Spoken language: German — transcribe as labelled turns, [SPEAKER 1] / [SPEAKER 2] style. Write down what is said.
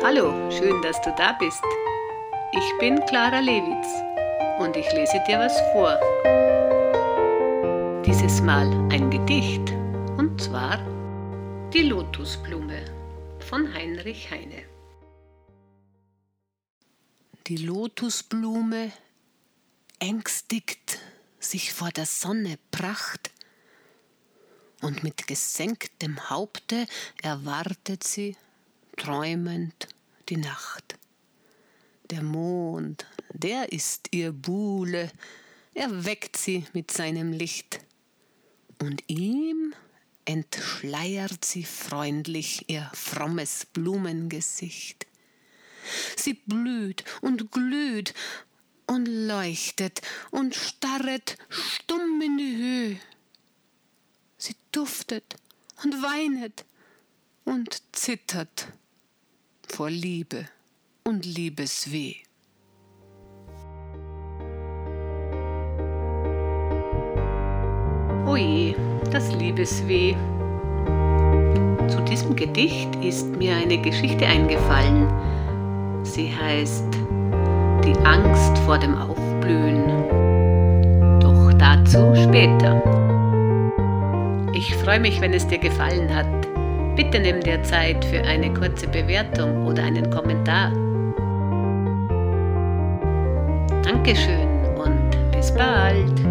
[SPEAKER 1] Hallo, schön, dass du da bist. Ich bin Clara Lewitz und ich lese dir was vor. Dieses Mal ein Gedicht und zwar Die Lotusblume von Heinrich Heine.
[SPEAKER 2] Die Lotusblume ängstigt sich vor der Sonne Pracht und mit gesenktem Haupte erwartet sie träumend die Nacht. Der Mond, der ist ihr Buhle, er weckt sie mit seinem Licht, und ihm entschleiert sie freundlich ihr frommes Blumengesicht. Sie blüht und glüht und leuchtet und starret stumm in die Höhe. Sie duftet und weinet und zittert vor Liebe und Liebesweh.
[SPEAKER 1] Oje, das Liebesweh. Zu diesem Gedicht ist mir eine Geschichte eingefallen. Sie heißt Die Angst vor dem Aufblühen. Doch dazu später. Ich freue mich, wenn es dir gefallen hat. Bitte nimm dir Zeit für eine kurze Bewertung oder einen Kommentar. Dankeschön und bis bald.